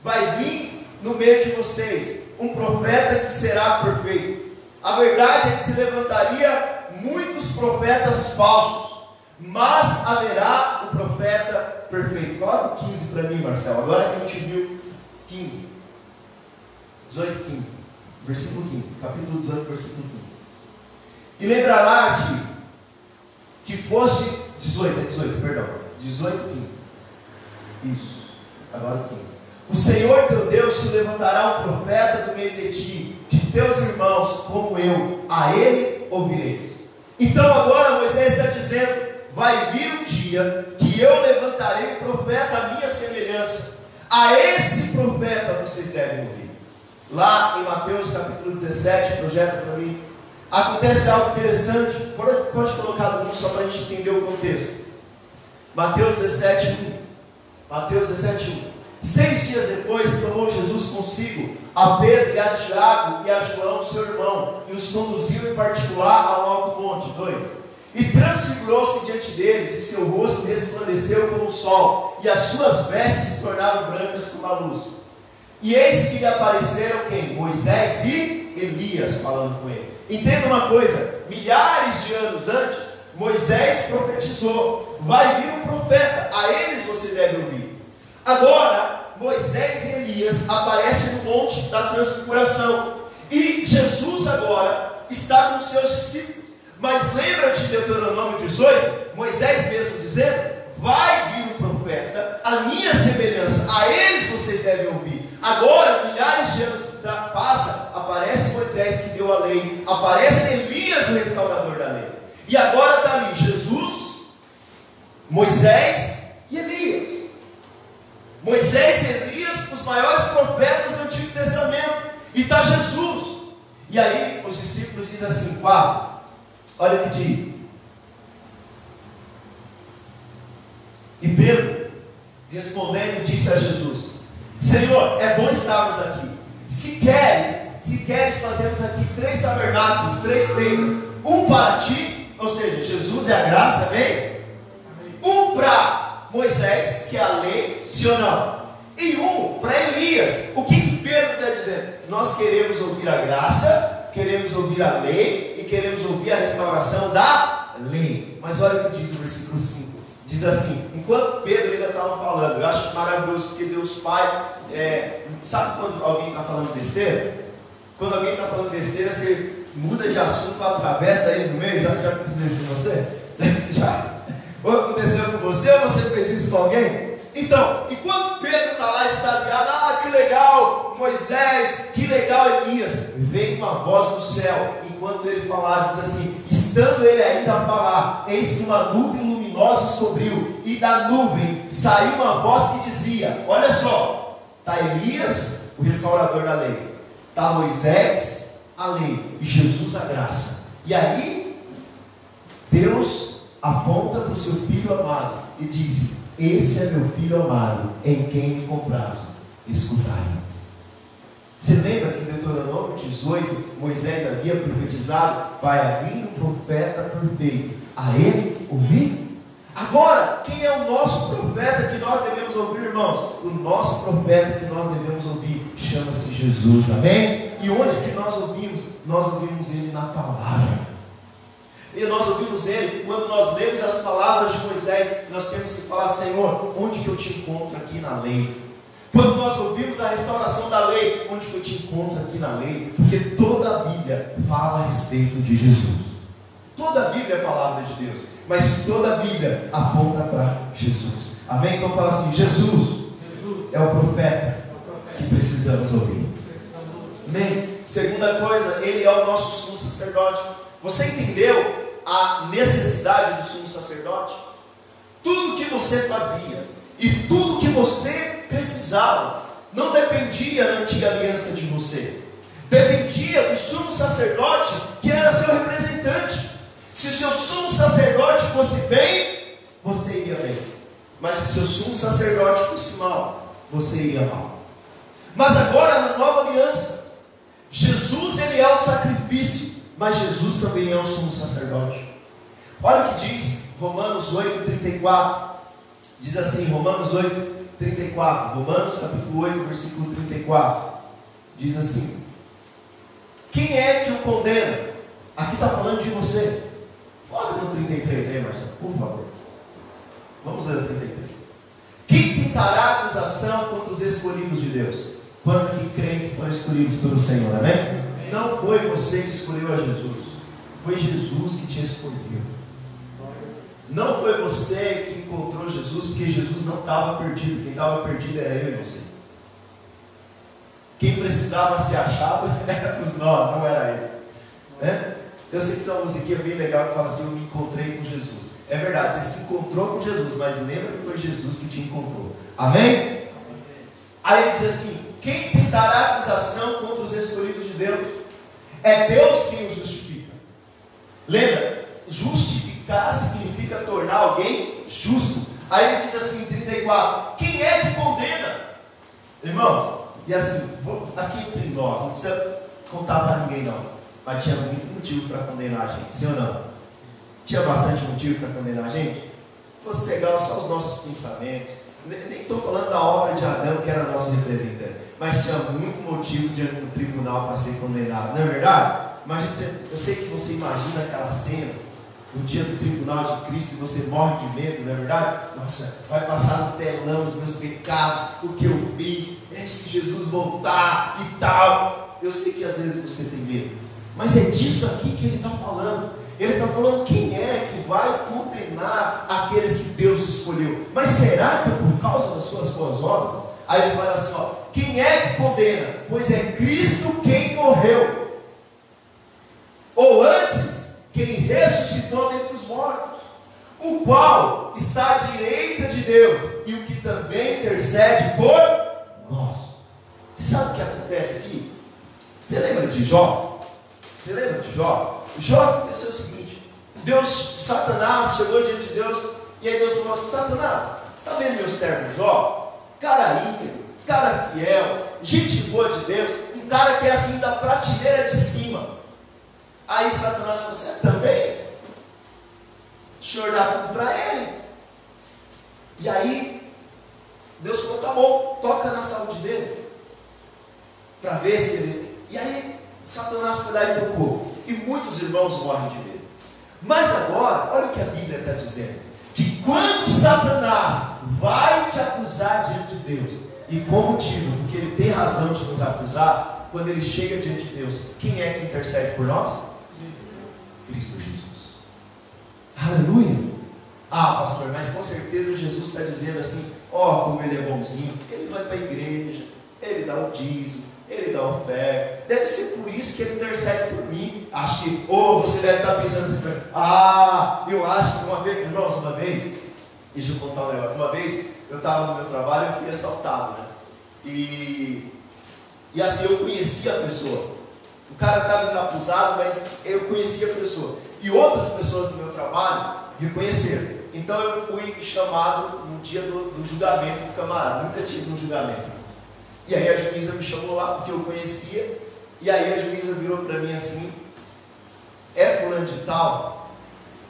Vai vir no meio de vocês um profeta que será perfeito. A verdade é que se levantaria muitos profetas falsos, mas haverá o profeta perfeito. Coloca 15 para mim, Marcelo. Agora que a gente viu 15. 18, 15. Versículo 15. Capítulo 18, versículo 15. E lembrará-te que foste. 18, é 18, perdão. 18, 15. Isso. Agora 15. O Senhor teu Deus te levantará um profeta do meio de ti, de teus irmãos, como eu, a ele ouvireis. Então agora Moisés está dizendo: vai vir um dia que eu levantarei um profeta à minha semelhança. A esse profeta vocês devem ouvir lá em Mateus capítulo 17, projeto para mim, acontece algo interessante. Pode, pode colocar no só para a gente entender o contexto. Mateus 17, 1. Mateus 17, 1. Seis dias depois tomou Jesus consigo a Pedro e a Tiago e a João, seu irmão, e os conduziu em particular ao alto monte. 2. E transfigurou-se diante deles, e seu rosto resplandeceu como o sol, e as suas vestes se tornaram brancas como a luz. E eis que lhe apareceram quem? Moisés e Elias falando com ele. Entenda uma coisa: milhares de anos antes, Moisés profetizou: vai vir um profeta, a eles você deve ouvir. Agora, Moisés e Elias aparecem no monte da transfiguração. E Jesus agora está com seus discípulos. Mas lembra de Deuteronômio 18? Moisés mesmo dizendo: vai vir um profeta, a minha semelhança, a eles vocês devem ouvir. Agora, milhares de anos passa, aparece Moisés que deu a lei, aparece Elias, o restaurador da lei. E agora está ali Jesus, Moisés e Elias. Moisés e Elias, os maiores profetas do Antigo Testamento. E está Jesus. E aí os discípulos dizem assim, quatro. Olha o que diz. E Pedro, respondendo, disse a Jesus: Senhor, é bom estarmos aqui. Se queres, se queres, fazemos aqui três tabernáculos, três tendas, Um para ti, ou seja, Jesus é a graça, amém? Um para Moisés, que é a lei, sim ou não? E um para Elias. O que, que Pedro está dizendo? Nós queremos ouvir a graça, queremos ouvir a lei e queremos ouvir a restauração da lei. Mas olha o que diz o versículo 5. Diz assim: enquanto Pedro ainda estava falando, eu acho maravilhoso porque Deus Pai, é, sabe quando alguém está falando besteira? Quando alguém está falando besteira, você muda de assunto, atravessa ele no meio. Já, já aconteceu isso com você? *laughs* já? Ou aconteceu com você ou você fez isso com alguém? Então, enquanto Pedro está lá extasiado, ah, que legal, Moisés, que legal, Elias, vem uma voz do céu, enquanto ele falava, diz assim: estando ele ainda a falar, eis que uma nuvem luminosa sobriu, e da nuvem saiu uma voz que dizia: Olha só, está Elias, o restaurador da lei, está Moisés, a lei, e Jesus, a graça. E aí, Deus aponta para o seu filho amado e disse: Esse é meu filho amado, em quem me comprazo, escutai. Você lembra que em Deuteronômio 18, Moisés havia profetizado: Vai vir um profeta perfeito, a ele ouvir? Agora, quem é o nosso profeta que nós devemos ouvir, irmãos? O nosso profeta que nós devemos ouvir chama-se Jesus, amém? E onde que nós ouvimos? Nós ouvimos ele na palavra. E nós ouvimos ele, quando nós lemos as palavras de Moisés, nós temos que falar, Senhor, onde que eu te encontro aqui na lei? Quando nós ouvimos a restauração da lei, onde que eu te encontro aqui na lei? Porque toda a Bíblia fala a respeito de Jesus. Toda a Bíblia é palavra de Deus, mas toda a Bíblia aponta para Jesus. Amém? Então fala assim: Jesus, é o profeta que precisamos ouvir. Amém? Segunda coisa, ele é o nosso sumo sacerdote. Você entendeu a necessidade do sumo sacerdote? Tudo que você fazia e tudo que você precisava, não dependia da antiga aliança de você, dependia do sumo sacerdote que era seu representante. Se seu sumo sacerdote fosse bem, você ia bem. Mas se seu sumo sacerdote fosse mal, você ia mal. Mas agora na nova aliança, Jesus ele é o sacrifício, mas Jesus também é o sumo sacerdote. Olha o que diz Romanos 8:34. Diz assim, Romanos 8 34, Romanos capítulo 8, versículo 34, diz assim: Quem é que o condena? Aqui está falando de você. Foca no 33 aí, Marcelo, por favor. Vamos ler o 33. Quem tentará acusação contra os escolhidos de Deus? Quantos aqui creem que foram escolhidos pelo Senhor, amém? Não foi você que escolheu a Jesus, foi Jesus que te escolheu. Não foi você que encontrou Jesus, porque Jesus não estava perdido. Quem estava perdido era eu e você. Quem precisava ser achado *laughs* éramos nós, não era ele. Né? Eu sei que tem uma musiquinha bem legal que fala assim: Eu me encontrei com Jesus. É verdade, você se encontrou com Jesus, mas lembra que foi Jesus que te encontrou. Amém? Aí ele diz assim: Quem tentará acusação contra os escolhidos de Deus? É Deus quem os justifica. Lembra? Justificar significa tornar alguém justo. Aí ele diz assim, 34, quem é que condena? Irmãos, e assim, vou, aqui entre nós, não precisa contar para ninguém não, mas tinha muito motivo para condenar a gente, sim ou não? Tinha bastante motivo para condenar a gente? Fosse pegar só os nossos pensamentos, nem estou falando da obra de Adão, que era nosso representante, mas tinha muito motivo diante do tribunal para ser condenado, não é verdade? Imagina, eu sei que você imagina aquela cena, no dia do tribunal de Cristo e você morre de medo, não é verdade? Nossa, vai passar no telão os meus pecados, o que eu fiz, é se Jesus voltar e tal. Eu sei que às vezes você tem medo, mas é disso aqui que ele está falando. Ele está falando quem é que vai condenar aqueles que Deus escolheu. Mas será que é por causa das suas boas obras? Aí ele fala assim: ó, quem é que condena? Pois é Cristo quem morreu. Ou antes, quem ressuscitou dentre os mortos, o qual está à direita de Deus e o que também intercede por nós. Você sabe o que acontece aqui? Você lembra de Jó? Você lembra de Jó? Jó aconteceu o seguinte: Deus, Satanás chegou diante de Deus e aí Deus falou Satanás, está vendo meu servo Jó? Cara íntegro, cara fiel, gente boa de Deus, um cara que é assim da prateleira de cima. Aí Satanás falou assim: também. O senhor dá tudo para ele. E aí, Deus falou: tá bom, toca na saúde dele. Para ver se ele. E aí, Satanás foi lá e tocou. E muitos irmãos morrem de medo. Mas agora, olha o que a Bíblia está dizendo: que quando Satanás vai te acusar diante de Deus, e com motivo, porque ele tem razão de nos acusar, quando ele chega diante de Deus, quem é que intercede por nós? Cristo Jesus. Aleluia! Ah, pastor, mas com certeza Jesus está dizendo assim: ó, oh, como ele é bonzinho, ele vai para a igreja, ele dá o dízimo, ele dá oferta. Deve ser por isso que ele intercede por mim. Acho que, ou oh, você deve estar pensando assim: ah, eu acho que uma vez, irmãos, uma vez, deixa eu contar um negócio, uma vez eu estava no meu trabalho e fui assaltado, né? E, e assim eu conhecia a pessoa. O cara estava encapuzado, mas eu conhecia a pessoa. E outras pessoas do meu trabalho reconheceram. Então eu fui chamado no dia do, do julgamento do camarada. Nunca tive um julgamento. E aí a juíza me chamou lá porque eu conhecia. E aí a juíza virou para mim assim: É fulano de tal?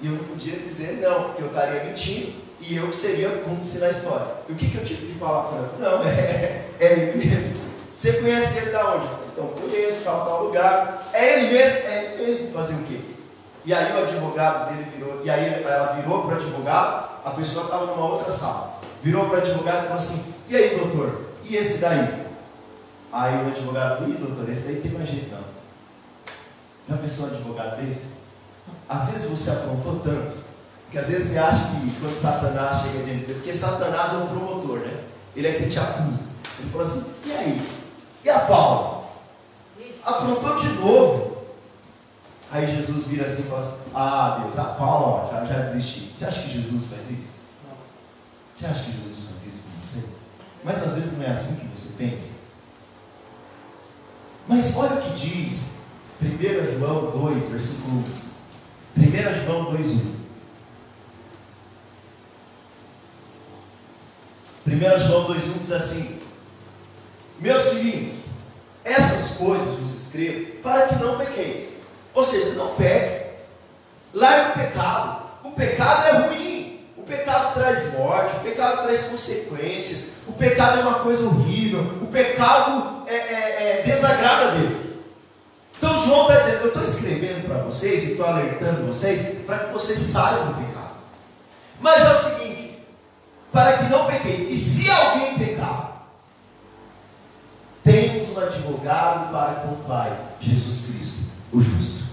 E eu não podia dizer não, porque eu estaria mentindo e eu seria cúmplice na história. E o que, que eu tive que falar para ela? Não, *laughs* é, é ele mesmo. Você conhece ele da onde? Então, conheço, tal, tal lugar. É ele mesmo? É ele mesmo. Fazer o quê? E aí o advogado dele virou, e aí ela virou para o advogado, a pessoa estava numa outra sala. Virou para o advogado e falou assim: E aí, doutor? E esse daí? Aí o advogado falou: Ih, doutor, esse daí tem mais jeito não. Já pensou um advogado desse? Às vezes você aprontou tanto, que às vezes você acha que quando Satanás chega diante de porque Satanás é um promotor, né? Ele é quem te acusa. Ele falou assim: E aí? E a Paula? Aprontou de novo. Aí Jesus vira assim e fala assim: Ah, Deus, a Paula já, já desisti. Você acha que Jesus faz isso? Você acha que Jesus faz isso com você? Mas às vezes não é assim que você pensa. Mas olha o que diz 1 João 2, versículo 1. 1 João 2, 1. 1 João 2,1 diz assim: Meus filhinhos, essas coisas vos escrevo para que não pequeis. Ou seja, não peque. Largue o pecado. O pecado é ruim. O pecado traz morte, o pecado traz consequências, o pecado é uma coisa horrível, o pecado é, é, é desagrada a Deus. Então João está dizendo, eu estou escrevendo para vocês e estou alertando vocês para que vocês saiam do pecado. Mas é o seguinte, para que não pequeis, e se alguém pecar, temos um advogado para com o Pai, Jesus Cristo, o justo.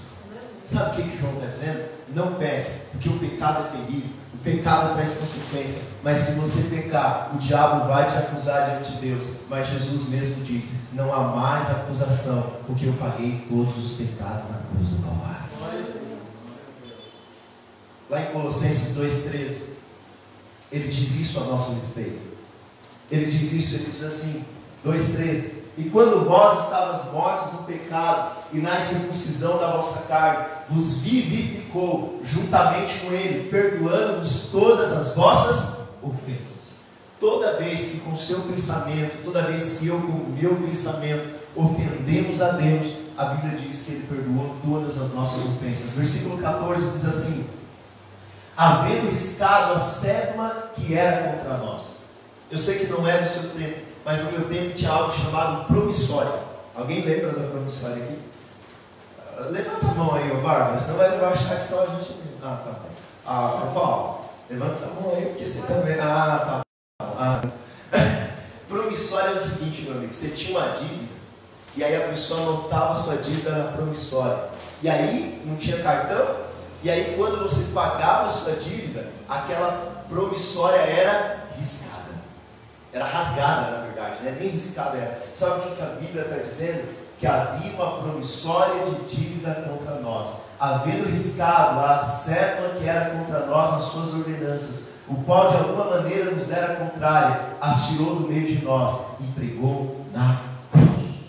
Sabe o que, que João está dizendo? Não peque, porque o pecado é terrível pecado traz consequência, mas se você pecar, o diabo vai te acusar diante de Deus. Mas Jesus mesmo diz: não há mais acusação, porque eu paguei todos os pecados na cruz do Calvário. Lá em Colossenses 2,13, ele diz isso a nosso respeito. Ele diz isso, ele diz assim: 2,13. E quando vós estavas mortos no pecado e na circuncisão da vossa carne, vos vivificou juntamente com ele, perdoando-vos todas as vossas ofensas. Toda vez que com o seu pensamento, toda vez que eu com o meu pensamento ofendemos a Deus, a Bíblia diz que ele perdoou todas as nossas ofensas. Versículo 14 diz assim: Havendo riscado a cédula que era contra nós. Eu sei que não é do seu tempo, mas no meu tempo tinha algo chamado promissória. Alguém lembra da promissória aqui? Levanta a mão aí, ô Bárbara, senão vai achar que só a gente. Ah, tá. Ah, Paulo, levanta essa mão aí, porque você também. Ah, tá. Ah. *laughs* promissória é o seguinte, meu amigo: você tinha uma dívida, e aí a pessoa anotava a sua dívida na promissória. E aí não tinha cartão, e aí quando você pagava a sua dívida, aquela promissória era riscada. Era rasgada, na verdade, né? nem riscada era. Sabe o que a Bíblia está dizendo? Que havia uma promissória de dívida contra nós. Havendo riscado a cédula que era contra nós nas suas ordenanças, o qual de alguma maneira nos era contrária, as tirou do meio de nós e pregou na cruz.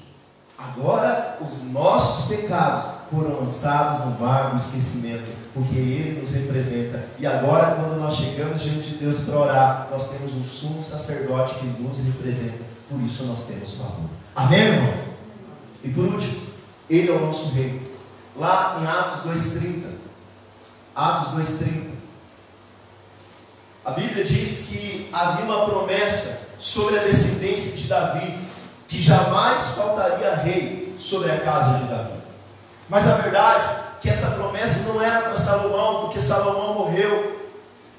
Agora os nossos pecados foram lançados no vago esquecimento, porque Ele nos representa. E agora, quando nós chegamos diante de Deus para orar, nós temos um sumo sacerdote que nos representa. Por isso nós temos favor. Amém, irmão? E por último, Ele é o nosso rei. lá em Atos 2,30. Atos 2,30. A Bíblia diz que havia uma promessa sobre a descendência de Davi, que jamais faltaria rei sobre a casa de Davi. Mas a verdade é que essa promessa não era para Salomão, porque Salomão morreu.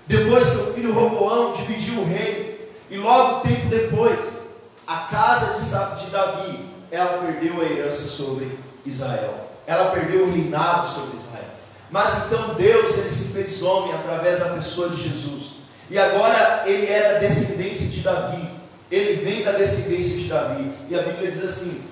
Depois seu filho Roboão dividiu o reino, e logo tempo depois, a casa de Davi, ela perdeu a herança sobre Israel. Ela perdeu o reinado sobre Israel. Mas então Deus ele se fez homem através da pessoa de Jesus. E agora ele era descendência de Davi. Ele vem da descendência de Davi. E a Bíblia diz assim: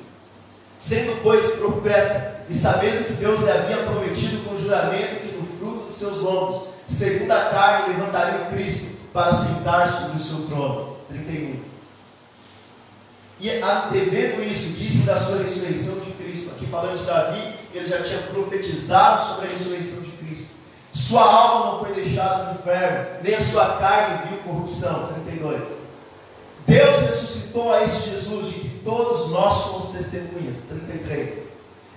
Sendo, pois, profeta, e sabendo que Deus lhe havia prometido com juramento que no fruto de seus lombos, segundo a carne, levantaria o Cristo para sentar sobre o seu trono. 31. E antevendo isso, disse da sua ressurreição de Cristo. Aqui falando de Davi, ele já tinha profetizado sobre a ressurreição de Cristo. Sua alma não foi deixada no inferno, nem a sua carne viu corrupção. 32. Deus ressuscitou a este Jesus, de todos nós somos testemunhas. 33.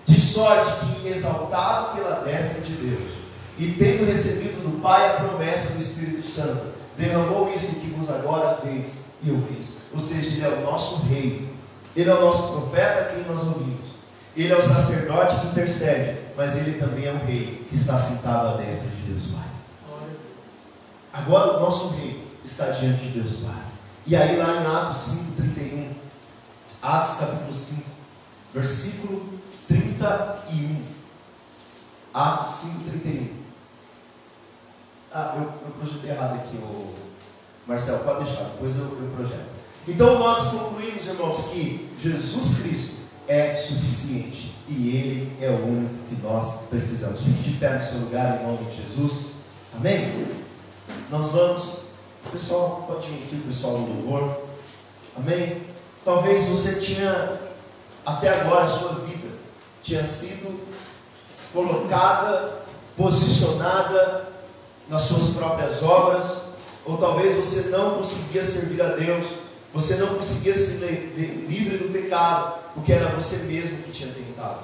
De sorte que, exaltado pela destra de Deus, e tendo recebido do Pai a promessa do Espírito Santo, derramou isso que vos agora vês e ouvis. Ou seja, Ele é o nosso rei, Ele é o nosso profeta quem nós ouvimos, Ele é o sacerdote que intercede, mas Ele também é o rei que está sentado à destra de Deus Pai. Agora o nosso rei está diante de Deus Pai. E aí lá em Atos 5, 31, Atos capítulo 5, versículo 31. Atos 5, 31. Ah, eu, eu projetei errado aqui, o Marcelo, pode deixar, depois eu, eu projeto. Então nós concluímos, irmãos, que Jesus Cristo é suficiente e Ele é o único que nós precisamos. Fique de pé no seu lugar em nome de Jesus. Amém? Nós vamos, pessoal, pode vir aqui, pessoal do louvor. Amém? Talvez você tinha, até agora, a sua vida tinha sido colocada, posicionada nas suas próprias obras, ou talvez você não conseguia servir a Deus, você não conseguia se livre do pecado, porque era você mesmo que tinha tentado.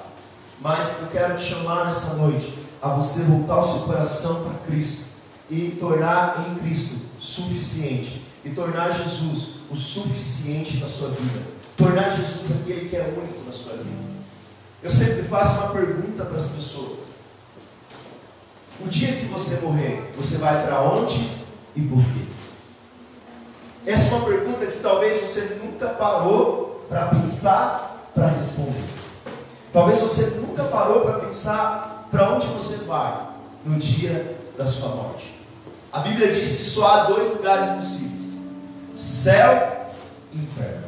Mas eu quero te chamar nessa noite a você voltar o seu coração para Cristo e tornar em Cristo suficiente e tornar Jesus o suficiente na sua vida. Tornar Jesus aquele que é único na sua vida. Eu sempre faço uma pergunta para as pessoas. O dia que você morrer, você vai para onde e por quê? Essa é uma pergunta que talvez você nunca parou para pensar, para responder. Talvez você nunca parou para pensar para onde você vai no dia da sua morte. A Bíblia diz que só há dois lugares possíveis: céu e inferno.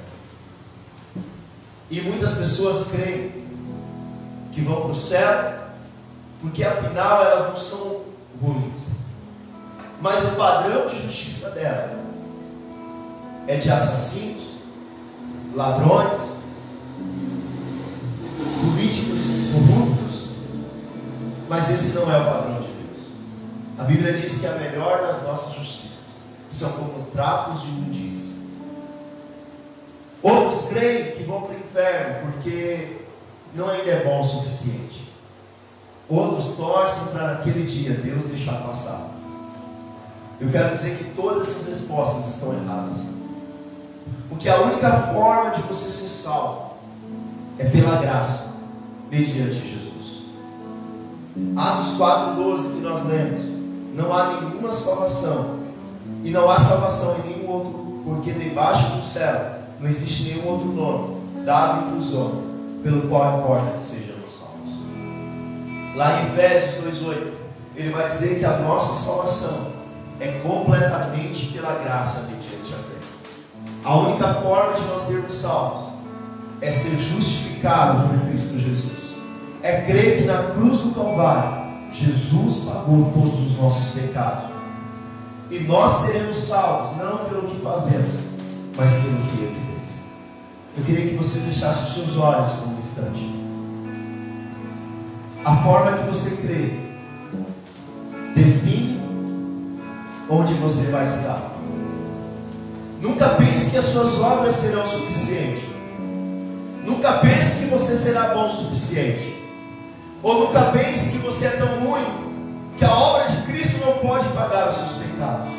E muitas pessoas creem que vão para o céu, porque afinal elas não são ruins. Mas o padrão de justiça dela é de assassinos, ladrões, políticos corruptos, mas esse não é o padrão de Deus. A Bíblia diz que a melhor das nossas justiças são como trapos de imundícia. Outros creem que vão para o inferno porque não ainda é bom o suficiente. Outros torcem para naquele dia Deus deixar passar. Eu quero dizer que todas essas respostas estão erradas. Porque a única forma de você ser salvo é pela graça, mediante Jesus. Atos 4,12 que nós lemos. Não há nenhuma salvação. E não há salvação em nenhum outro, porque debaixo do céu não existe nenhum outro nome dado entre os homens, pelo qual importa que sejamos salvos. Lá em Efésios 2,8, ele vai dizer que a nossa salvação é completamente pela graça mediante a fé. A única forma de nós sermos salvos é ser justificado por Cristo Jesus. É crer que na cruz do Calvário Jesus pagou todos os nossos pecados. E nós seremos salvos não pelo que fazemos, mas pelo que Ele fez. Eu queria que você fechasse os seus olhos por um instante. A forma que você crê define onde você vai estar. Nunca pense que as suas obras serão suficientes. Nunca pense que você será bom o suficiente. Ou nunca pense que você é tão ruim que a obra de Cristo não pode pagar os seus pecados.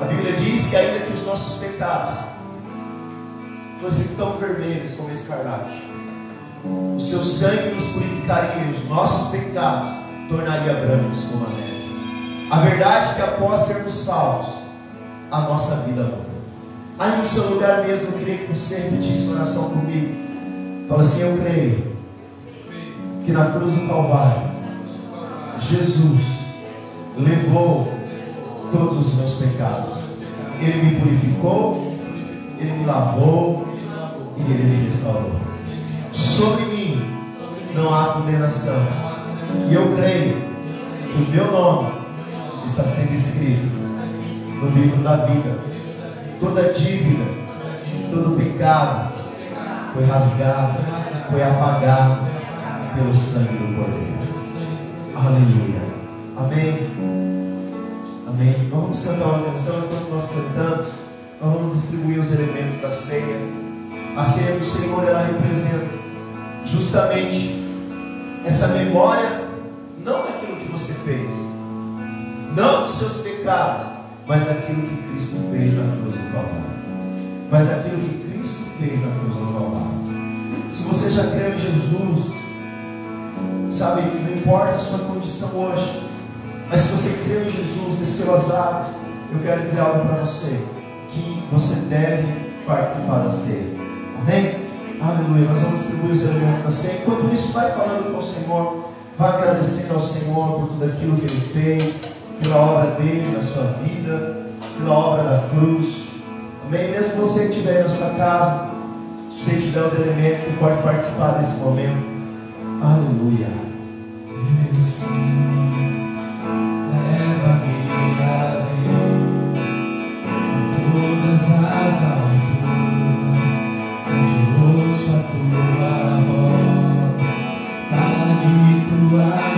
A Bíblia diz que ainda que os nossos pecados fossem tão vermelhos como escarlate, o seu sangue nos purificaria, os nossos pecados tornaria brancos como a neve. A verdade é que após sermos salvos, a nossa vida muda. Aí no seu lugar mesmo, eu queria que você repetisse oração comigo. Fala assim: Eu creio que na cruz do Calvário, Jesus levou todos os meus pecados. Ele me purificou, Ele me lavou e Ele me restaurou. Sobre mim não há condenação. E eu creio que o meu nome está sendo escrito no livro da vida. Toda dívida, todo pecado foi rasgado, foi apagado pelo sangue do Cordeiro. Aleluia. Amém. Amém. Vamos cantar uma canção enquanto nós cantamos. Nós vamos distribuir os elementos da ceia. A ceia do Senhor ela representa justamente essa memória, não daquilo que você fez, não dos seus pecados, mas daquilo que Cristo fez na cruz do Calvário. Mas daquilo que Cristo fez na cruz do Calvário. Se você já creu em Jesus, sabe, não importa a sua condição hoje, mas se você creu em Jesus, desceu as águas, eu quero dizer algo para você, que você deve participar da ceia. Amém? Aleluia. Nós vamos distribuir os elementos da ceia. Enquanto isso, vai falando com o Senhor. Vai agradecendo ao Senhor por tudo aquilo que Ele fez, pela obra dele na sua vida, pela obra da cruz. Amém? Mesmo você que estiver na sua casa, se você tiver os elementos, você pode participar desse momento. Aleluia.
Leva-me tua voz, fala de tua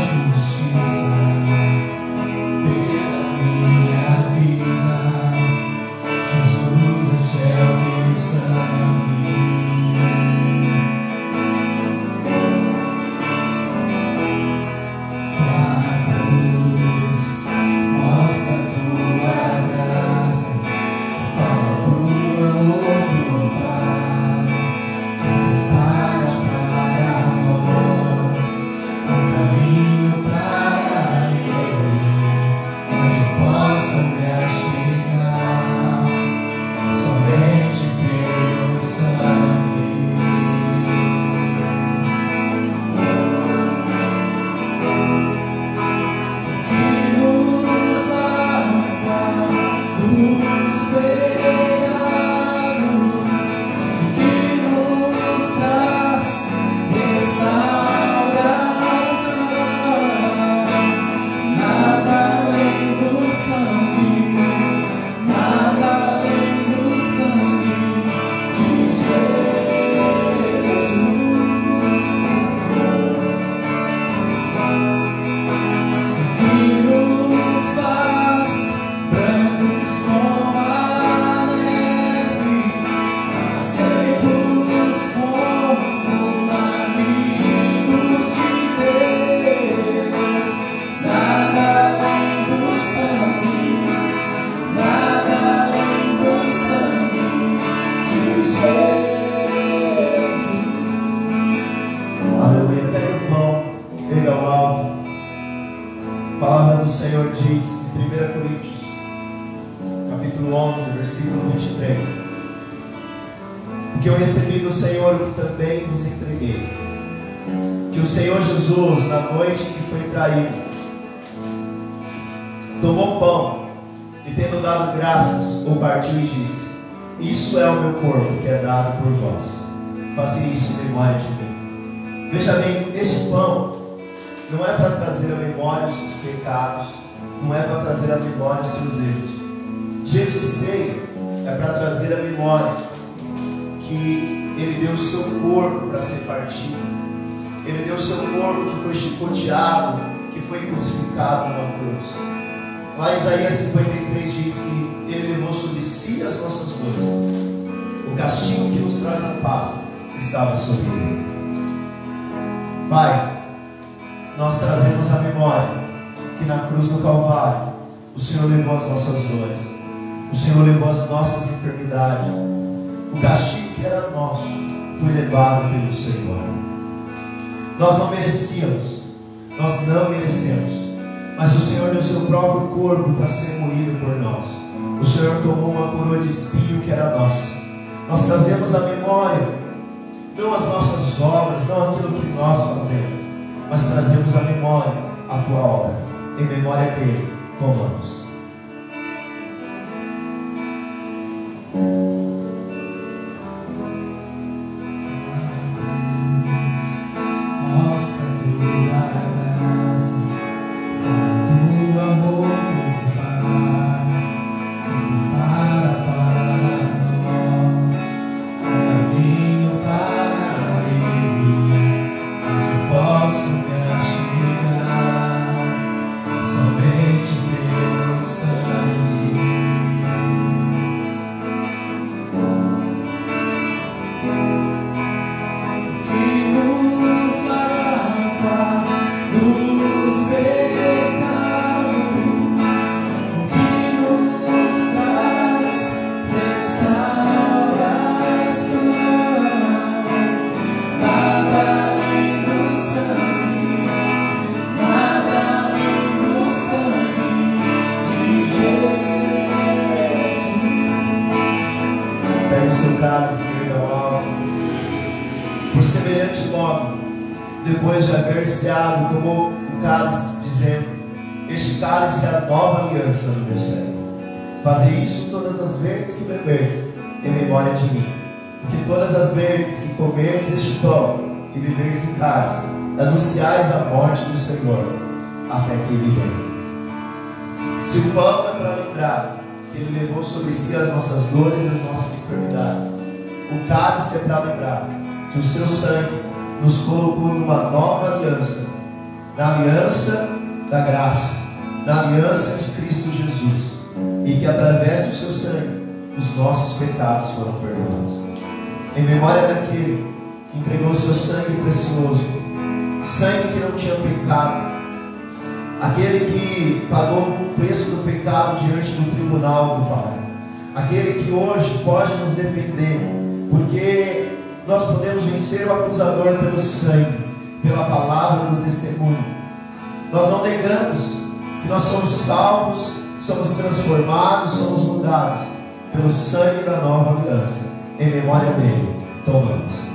memória que Ele deu o seu corpo para ser partido, Ele deu o seu corpo que foi chicoteado, que foi crucificado numa cruz. Lá Isaías 53 diz que Ele levou sobre si as nossas dores, o castigo que nos traz a paz estava sobre Ele. Pai, nós trazemos a memória que na cruz do Calvário o Senhor levou as nossas dores, o Senhor levou as nossas enfermidades, o castigo que era nosso foi levado pelo Senhor. Nós não merecíamos, nós não merecemos, mas o Senhor deu seu próprio corpo para ser moído por nós. O Senhor tomou uma coroa de espinho que era nossa. Nós trazemos a memória, não as nossas obras, não aquilo que nós fazemos, mas trazemos a memória, a tua obra. Em memória dele, tomamos. Tomou o cálice, dizendo: Este cálice é a nova aliança no meu sangue. Fazei isso todas as vezes que beberdes, em memória de mim. Porque todas as vezes que comerdes este pão e beberdes o cálice, anunciais a morte do Senhor, até que ele venha. Se o pão é para lembrar que ele levou sobre si as nossas dores e as nossas enfermidades, o cálice é para lembrar que o seu sangue nos colocou numa nova aliança, na aliança da graça, na aliança de Cristo Jesus, e que através do seu sangue os nossos pecados foram perdoados. Em memória daquele que entregou o seu sangue precioso, sangue que não tinha pecado, aquele que pagou o preço do pecado diante do tribunal do Pai, aquele que hoje pode nos defender, porque nós podemos vencer o acusador pelo sangue, pela palavra do testemunho. Nós não negamos que nós somos salvos, somos transformados, somos mudados pelo sangue da nova aliança. Em memória dele, tomamos.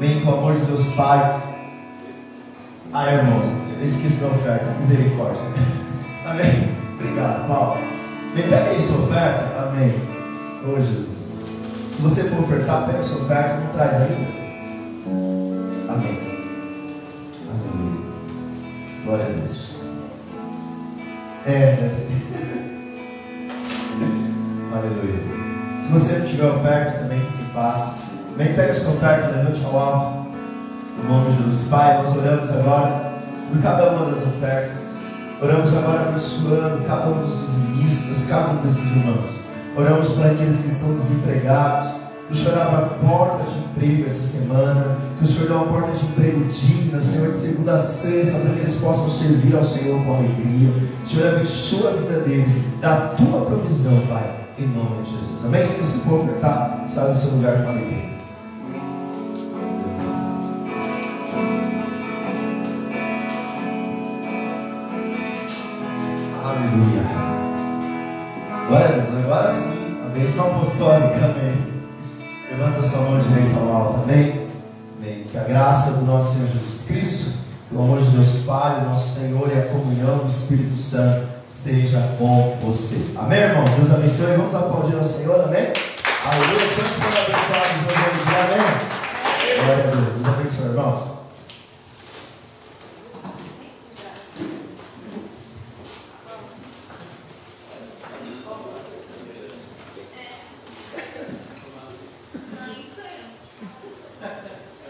Amém. Com o amor de Deus Pai. Ah, irmãos, eu esqueci da oferta. Misericórdia. *laughs* Amém. Obrigado, Paulo. Bem, pega aí sua oferta. Amém. Ô Jesus. Se você for ofertar, pega sua oferta, não traz ainda. Amém. Aleluia. Glória a Deus. É, deve ser. *laughs* Aleluia. Se você não tiver oferta, também fique Vem, pega sua oferta, levante ao alto. No nome de Jesus. Pai, nós oramos agora por cada uma das ofertas. Oramos agora abençoando cada um dos dizimistas, cada um desses irmãos. Oramos para aqueles que estão desempregados. Que o Senhor abra porta de emprego essa semana. Que o Senhor dê uma porta de emprego digna, Senhor, de segunda a sexta, para que eles possam servir ao Senhor com alegria. Senhor, abençoa a vida deles. Dá a tua provisão, Pai, em nome de Jesus. Amém? Se você for ofertar, sai do seu lugar com alegria. Aleluia. Glória a Deus. Agora sim, a bênção apostólica. Amém. Levanta sua mão direita ao alto. Amém. Amém. Que a graça do nosso Senhor Jesus Cristo, o amor de Deus Pai, nosso Senhor e a comunhão do Espírito Santo seja com você. Amém, irmão? Deus abençoe. Vamos aplaudir ao Senhor. Amém. Aleluia. Todos foram abençoados Amém. Glória a Deus. Deus abençoe, irmãos.